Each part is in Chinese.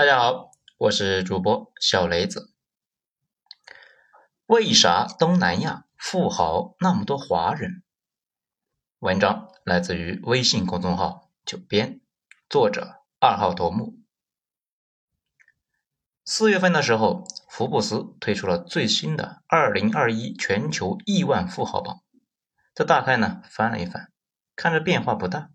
大家好，我是主播小雷子。为啥东南亚富豪那么多华人？文章来自于微信公众号“九编”，作者二号头目。四月份的时候，福布斯推出了最新的二零二一全球亿万富豪榜，这大概呢翻了一翻，看着变化不大。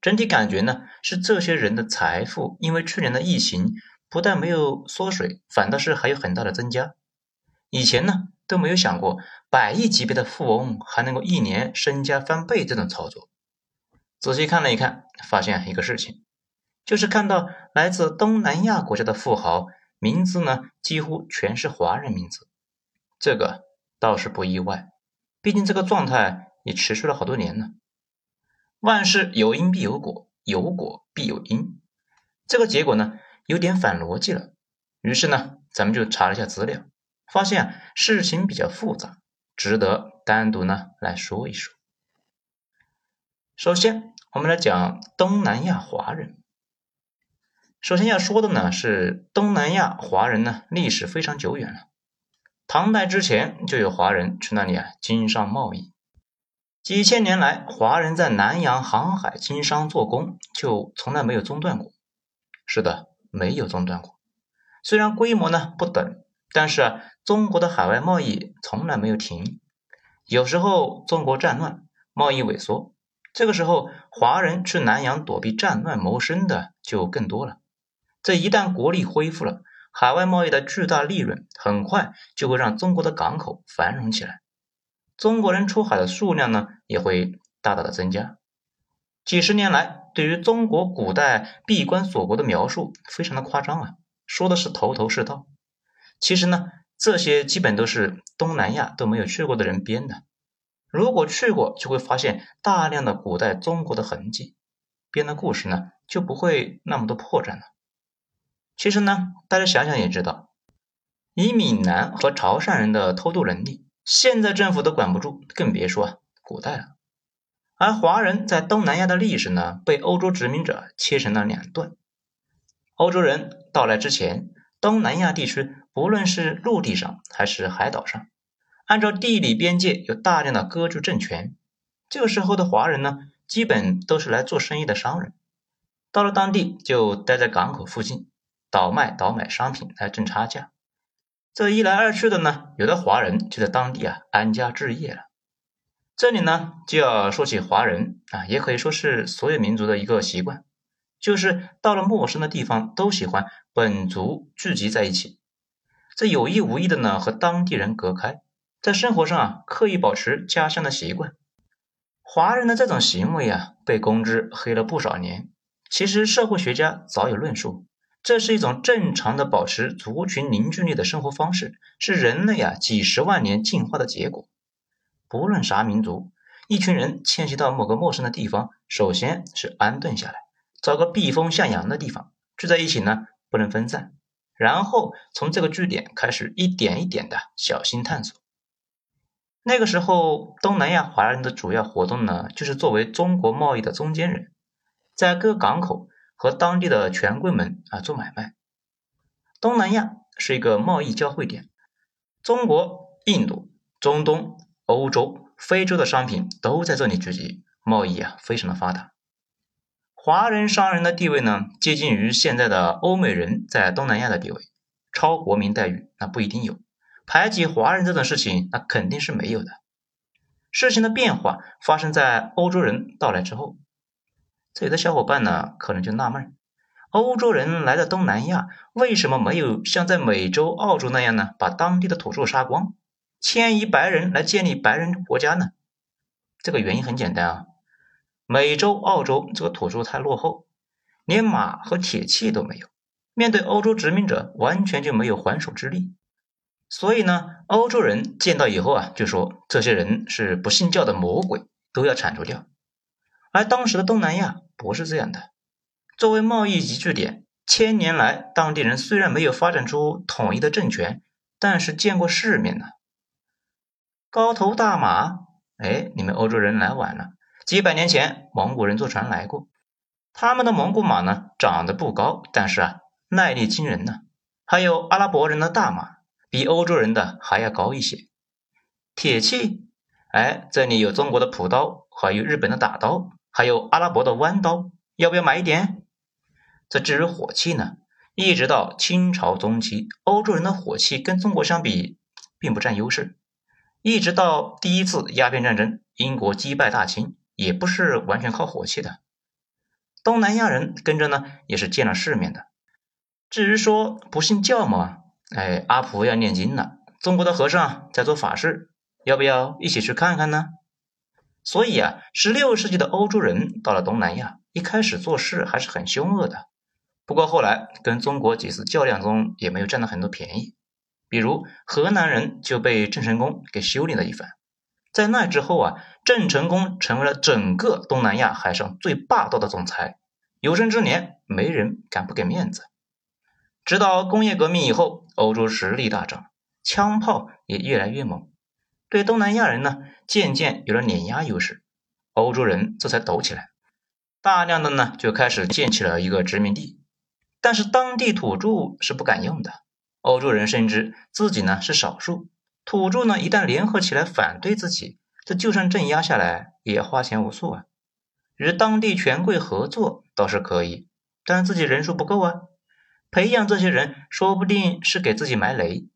整体感觉呢，是这些人的财富因为去年的疫情不但没有缩水，反倒是还有很大的增加。以前呢都没有想过百亿级别的富翁还能够一年身家翻倍这种操作。仔细看了一看，发现一个事情，就是看到来自东南亚国家的富豪名字呢几乎全是华人名字。这个倒是不意外，毕竟这个状态也持续了好多年了。万事有因必有果，有果必有因。这个结果呢，有点反逻辑了。于是呢，咱们就查了一下资料，发现啊事情比较复杂，值得单独呢来说一说。首先，我们来讲东南亚华人。首先要说的呢是东南亚华人呢历史非常久远了，唐代之前就有华人去那里啊经商贸易。几千年来，华人在南洋航海、经商、做工，就从来没有中断过。是的，没有中断过。虽然规模呢不等，但是啊，中国的海外贸易从来没有停。有时候中国战乱，贸易萎缩，这个时候华人去南洋躲避战乱谋生的就更多了。这一旦国力恢复了，海外贸易的巨大利润很快就会让中国的港口繁荣起来。中国人出海的数量呢，也会大大的增加。几十年来，对于中国古代闭关锁国的描述非常的夸张啊，说的是头头是道。其实呢，这些基本都是东南亚都没有去过的人编的。如果去过，就会发现大量的古代中国的痕迹，编的故事呢就不会那么多破绽了。其实呢，大家想想也知道，以闽南和潮汕人的偷渡能力。现在政府都管不住，更别说古代了。而华人在东南亚的历史呢，被欧洲殖民者切成了两段。欧洲人到来之前，东南亚地区不论是陆地上还是海岛上，按照地理边界有大量的割据政权。这个时候的华人呢，基本都是来做生意的商人，到了当地就待在港口附近，倒卖倒买商品来挣差价。这一来二去的呢，有的华人就在当地啊安家置业了。这里呢就要说起华人啊，也可以说是所有民族的一个习惯，就是到了陌生的地方都喜欢本族聚集在一起，这有意无意的呢和当地人隔开，在生活上啊刻意保持家乡的习惯。华人的这种行为啊被公知黑了不少年，其实社会学家早有论述。这是一种正常的保持族群凝聚力的生活方式，是人类啊几十万年进化的结果。不论啥民族，一群人迁徙到某个陌生的地方，首先是安顿下来，找个避风向阳的地方聚在一起呢，不能分散。然后从这个据点开始一点一点的小心探索。那个时候，东南亚华人的主要活动呢，就是作为中国贸易的中间人，在各港口。和当地的权贵们啊做买卖。东南亚是一个贸易交汇点，中国、印度、中东、欧洲、非洲的商品都在这里聚集，贸易啊非常的发达。华人商人的地位呢，接近于现在的欧美人在东南亚的地位，超国民待遇那不一定有，排挤华人这种事情那肯定是没有的。事情的变化发生在欧洲人到来之后。这里的小伙伴呢，可能就纳闷：欧洲人来到东南亚，为什么没有像在美洲、澳洲那样呢，把当地的土著杀光，迁移白人来建立白人国家呢？这个原因很简单啊，美洲、澳洲这个土著太落后，连马和铁器都没有，面对欧洲殖民者完全就没有还手之力。所以呢，欧洲人见到以后啊，就说这些人是不信教的魔鬼，都要铲除掉。而当时的东南亚不是这样的，作为贸易集聚点，千年来当地人虽然没有发展出统一的政权，但是见过世面呢。高头大马，哎，你们欧洲人来晚了。几百年前，蒙古人坐船来过，他们的蒙古马呢长得不高，但是啊耐力惊人呢。还有阿拉伯人的大马，比欧洲人的还要高一些。铁器，哎，这里有中国的朴刀，还有日本的打刀，还有阿拉伯的弯刀，要不要买一点？这至于火器呢，一直到清朝中期，欧洲人的火器跟中国相比，并不占优势。一直到第一次鸦片战争，英国击败大清，也不是完全靠火器的。东南亚人跟着呢，也是见了世面的。至于说不信教嘛，哎，阿婆要念经了，中国的和尚在做法事，要不要一起去看看呢？所以啊，十六世纪的欧洲人到了东南亚，一开始做事还是很凶恶的。不过后来跟中国几次较量中，也没有占到很多便宜。比如河南人就被郑成功给修理了一番。在那之后啊，郑成功成为了整个东南亚海上最霸道的总裁，有生之年没人敢不给面子。直到工业革命以后，欧洲实力大涨，枪炮也越来越猛，对东南亚人呢渐渐有了碾压优势，欧洲人这才抖起来，大量的呢就开始建起了一个殖民地，但是当地土著是不敢用的，欧洲人深知自己呢是少数，土著呢一旦联合起来反对自己，这就算镇压下来也花钱无数啊，与当地权贵合作倒是可以，但自己人数不够啊。培养这些人，说不定是给自己埋雷。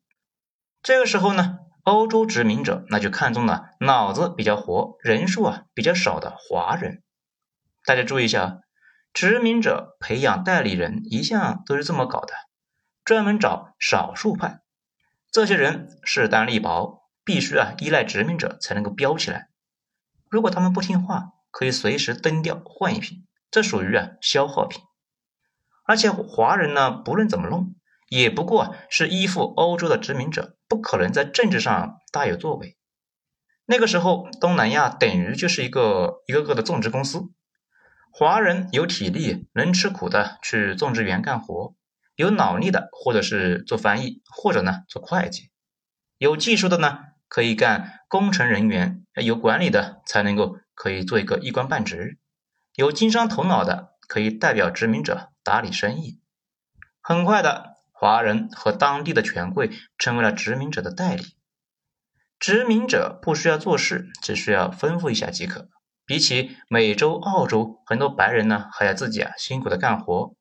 这个时候呢，欧洲殖民者那就看中了脑子比较活、人数啊比较少的华人。大家注意一下，殖民者培养代理人一向都是这么搞的，专门找少数派。这些人势单力薄，必须啊依赖殖民者才能够飙起来。如果他们不听话，可以随时蹬掉换一批，这属于啊消耗品。而且华人呢，不论怎么弄，也不过是依附欧洲的殖民者，不可能在政治上大有作为。那个时候，东南亚等于就是一个一个个的种植公司，华人有体力能吃苦的去种植园干活，有脑力的或者是做翻译，或者呢做会计，有技术的呢可以干工程人员，有管理的才能够可以做一个一官半职，有经商头脑的。可以代表殖民者打理生意。很快的，华人和当地的权贵成为了殖民者的代理。殖民者不需要做事，只需要吩咐一下即可。比起美洲、澳洲，很多白人呢还要自己啊辛苦的干活。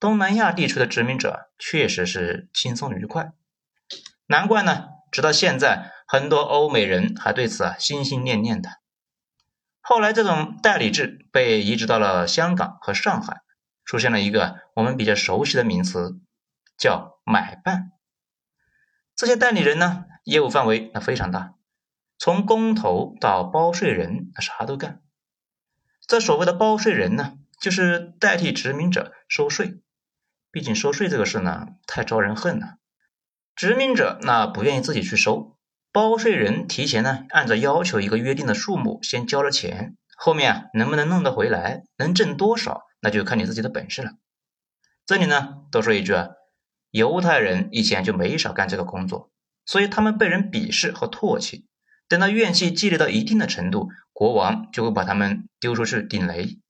东南亚地区的殖民者确实是轻松愉快。难怪呢，直到现在，很多欧美人还对此啊心心念念的。后来，这种代理制被移植到了香港和上海，出现了一个我们比较熟悉的名词，叫买办。这些代理人呢，业务范围那非常大，从工头到包税人，啥都干。这所谓的包税人呢，就是代替殖民者收税。毕竟收税这个事呢，太招人恨了，殖民者那不愿意自己去收。包税人提前呢，按照要求一个约定的数目先交了钱，后面啊能不能弄得回来，能挣多少，那就看你自己的本事了。这里呢多说一句啊，犹太人以前就没少干这个工作，所以他们被人鄙视和唾弃。等到怨气积累到一定的程度，国王就会把他们丢出去顶雷。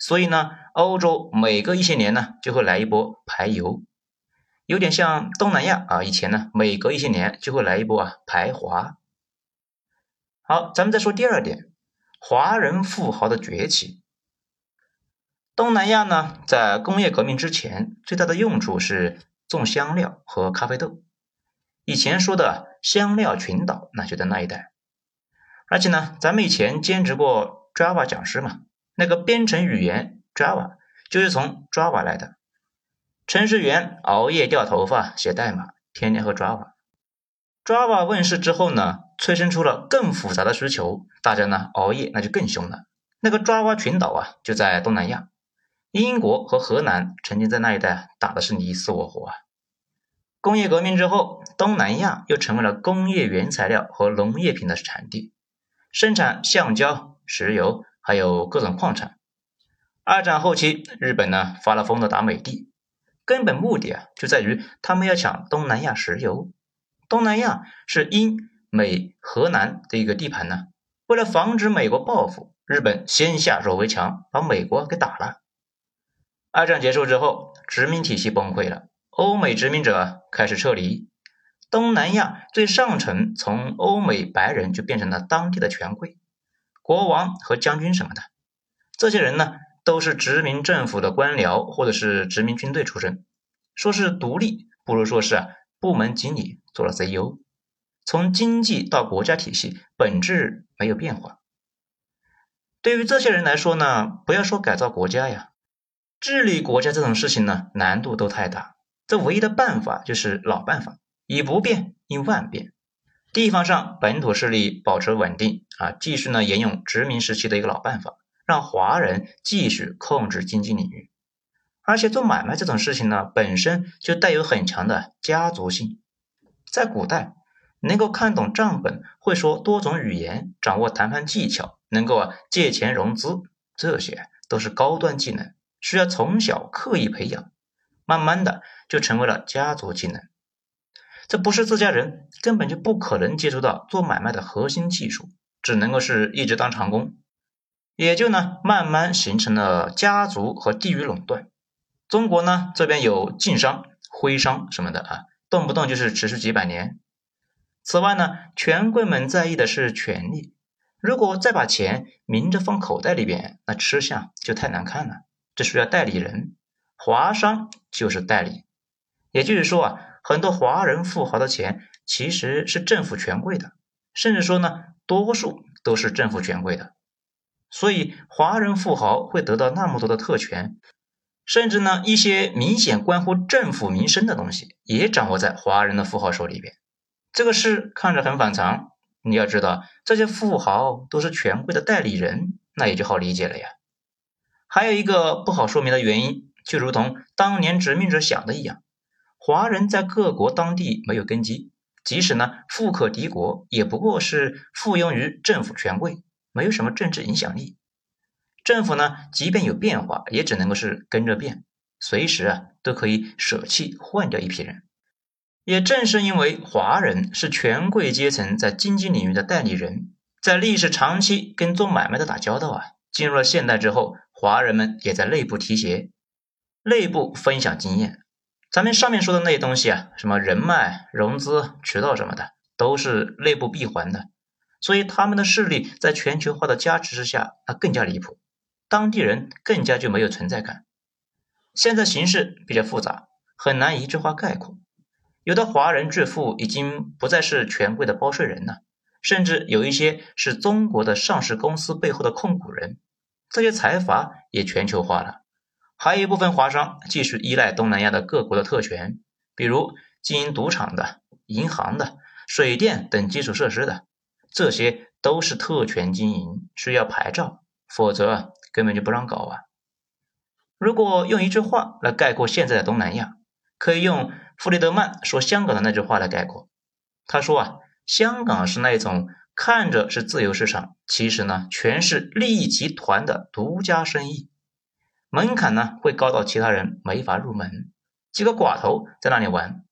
所以呢，欧洲每隔一些年呢就会来一波排犹。有点像东南亚啊，以前呢，每隔一些年就会来一波啊排华。好，咱们再说第二点，华人富豪的崛起。东南亚呢，在工业革命之前，最大的用处是种香料和咖啡豆。以前说的香料群岛，那就在那一带。而且呢，咱们以前兼职过 Java 讲师嘛，那个编程语言 Java 就是从 Java 来的。程序员熬夜掉头发写代码，天天喝 Java。Java 问世之后呢，催生出了更复杂的需求，大家呢熬夜那就更凶了。那个 Java 群岛啊，就在东南亚，英国和荷兰曾经在那一带打的是你死我活啊。工业革命之后，东南亚又成为了工业原材料和农业品的产地，生产橡胶、石油，还有各种矿产。二战后期，日本呢发了疯的打美帝。根本目的啊，就在于他们要抢东南亚石油。东南亚是英美荷兰的一个地盘呢。为了防止美国报复，日本先下手为强，把美国给打了。二战结束之后，殖民体系崩溃了，欧美殖民者开始撤离，东南亚最上层从欧美白人就变成了当地的权贵、国王和将军什么的。这些人呢，都是殖民政府的官僚或者是殖民军队出身，说是独立，不如说是部门经理做了 CEO。从经济到国家体系，本质没有变化。对于这些人来说呢，不要说改造国家呀，治理国家这种事情呢，难度都太大。这唯一的办法就是老办法，以不变应万变。地方上本土势力保持稳定啊，继续呢沿用殖民时期的一个老办法，让华人继续控制经济领域。而且做买卖这种事情呢，本身就带有很强的家族性，在古代。能够看懂账本，会说多种语言，掌握谈判技巧，能够啊借钱融资，这些都是高端技能，需要从小刻意培养，慢慢的就成为了家族技能。这不是自家人，根本就不可能接触到做买卖的核心技术，只能够是一直当长工，也就呢慢慢形成了家族和地域垄断。中国呢这边有晋商、徽商什么的啊，动不动就是持续几百年。此外呢，权贵们在意的是权力。如果再把钱明着放口袋里边，那吃相就太难看了。这需要代理人，华商就是代理。也就是说啊，很多华人富豪的钱其实是政府权贵的，甚至说呢，多数都是政府权贵的。所以，华人富豪会得到那么多的特权，甚至呢，一些明显关乎政府民生的东西也掌握在华人的富豪手里边。这个事看着很反常，你要知道，这些富豪都是权贵的代理人，那也就好理解了呀。还有一个不好说明的原因，就如同当年殖民者想的一样，华人在各国当地没有根基，即使呢富可敌国，也不过是附庸于政府权贵，没有什么政治影响力。政府呢，即便有变化，也只能够是跟着变，随时啊都可以舍弃换掉一批人。也正是因为华人是权贵阶层在经济领域的代理人，在历史长期跟做买卖的打交道啊，进入了现代之后，华人们也在内部提携，内部分享经验。咱们上面说的那些东西啊，什么人脉、融资渠道什么的，都是内部闭环的，所以他们的势力在全球化的加持之下，那更加离谱，当地人更加就没有存在感。现在形势比较复杂，很难一句话概括。有的华人致富已经不再是权贵的包税人了，甚至有一些是中国的上市公司背后的控股人，这些财阀也全球化了。还有一部分华商继续依赖东南亚的各国的特权，比如经营赌场的、银行的、水电等基础设施的，这些都是特权经营，需要牌照，否则根本就不让搞啊。如果用一句话来概括现在的东南亚，可以用。弗里德曼说香港的那句话来概括，他说啊，香港是那种看着是自由市场，其实呢全是利益集团的独家生意，门槛呢会高到其他人没法入门，几个寡头在那里玩，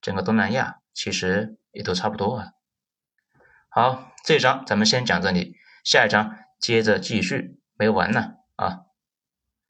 整个东南亚其实也都差不多啊。好，这一章咱们先讲这里，下一章接着继续，没完呢啊。